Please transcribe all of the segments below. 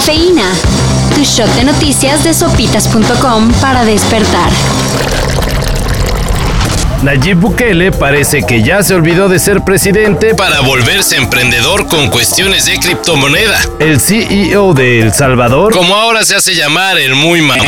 Cafeína. Tu shot de noticias de sopitas.com para despertar. Nayib Bukele parece que ya se olvidó de ser presidente para volverse emprendedor con cuestiones de criptomoneda. El CEO de El Salvador, como ahora se hace llamar el muy mal,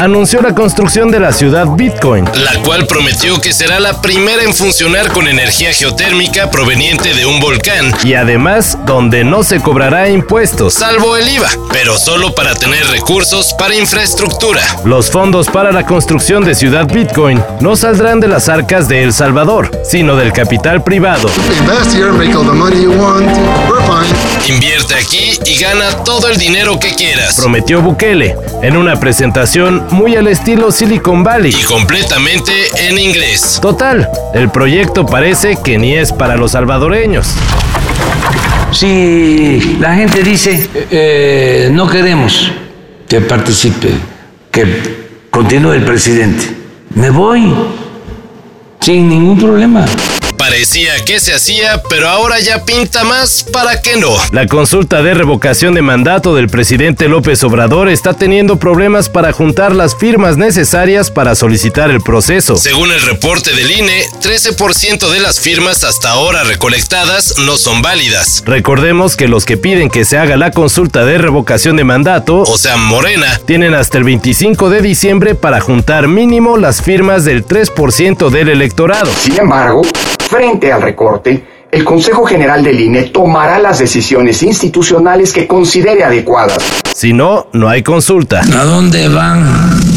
anunció la construcción de la ciudad Bitcoin, la cual prometió que será la primera en funcionar con energía geotérmica proveniente de un volcán. Y además donde no se cobrará impuestos, salvo el IVA, pero solo para tener recursos para infraestructura. Los fondos para la construcción de ciudad Bitcoin no saldrán de las arcas de El Salvador, sino del capital privado. Invierte aquí y gana todo el dinero que quieras, prometió Bukele en una presentación muy al estilo Silicon Valley y completamente en inglés. Total, el proyecto parece que ni es para los salvadoreños. Si la gente dice, eh, no queremos que participe, que continúe el presidente, me voy sin ningún problema. Parecía que se hacía, pero ahora ya pinta más para que no. La consulta de revocación de mandato del presidente López Obrador está teniendo problemas para juntar las firmas necesarias para solicitar el proceso. Según el reporte del INE, 13% de las firmas hasta ahora recolectadas no son válidas. Recordemos que los que piden que se haga la consulta de revocación de mandato, o sea, Morena, tienen hasta el 25 de diciembre para juntar mínimo las firmas del 3% del electorado. Sin embargo, Frente al recorte, el Consejo General del INE tomará las decisiones institucionales que considere adecuadas. Si no, no hay consulta. ¿A dónde van?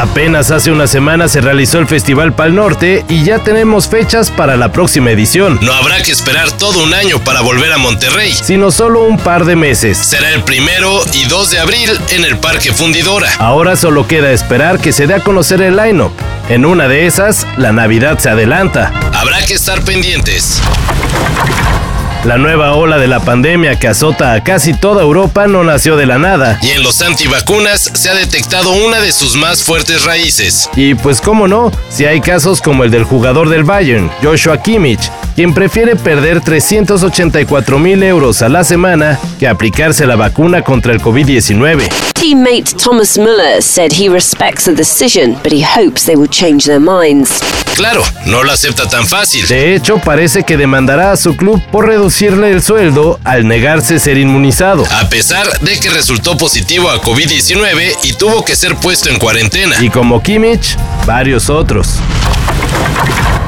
Apenas hace una semana se realizó el Festival Pal Norte y ya tenemos fechas para la próxima edición. No habrá que esperar todo un año para volver a Monterrey, sino solo un par de meses. Será el primero y 2 de abril en el Parque Fundidora. Ahora solo queda esperar que se dé a conocer el line-up. En una de esas, la Navidad se adelanta. Habrá que estar pendientes. La nueva ola de la pandemia que azota a casi toda Europa no nació de la nada. Y en los antivacunas se ha detectado una de sus más fuertes raíces. Y pues cómo no, si hay casos como el del jugador del Bayern, Joshua Kimmich, quien prefiere perder 384 mil euros a la semana que aplicarse la vacuna contra el COVID-19. Teammate Thomas Muller said he respects the decision, but he hopes they will change their minds. Claro, no lo acepta tan fácil. De hecho, parece que demandará a su club por reducirle el sueldo al negarse ser inmunizado. A pesar de que resultó positivo a COVID-19 y tuvo que ser puesto en cuarentena. Y como Kimmich, varios otros.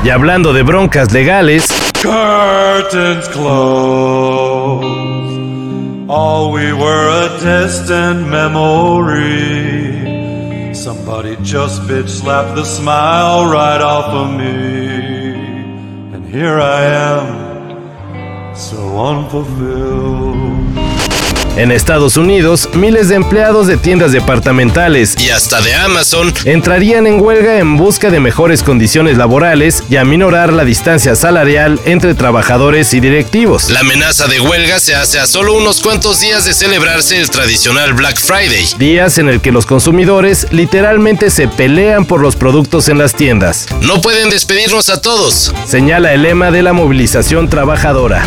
Y hablando de broncas legales, Curtains closed. All we were a distant memory. Somebody just bitch slapped the smile right off of me. And here I am, so unfulfilled. En Estados Unidos, miles de empleados de tiendas departamentales y hasta de Amazon entrarían en huelga en busca de mejores condiciones laborales y aminorar la distancia salarial entre trabajadores y directivos. La amenaza de huelga se hace a solo unos cuantos días de celebrarse el tradicional Black Friday, días en el que los consumidores literalmente se pelean por los productos en las tiendas. No pueden despedirnos a todos, señala el lema de la movilización trabajadora.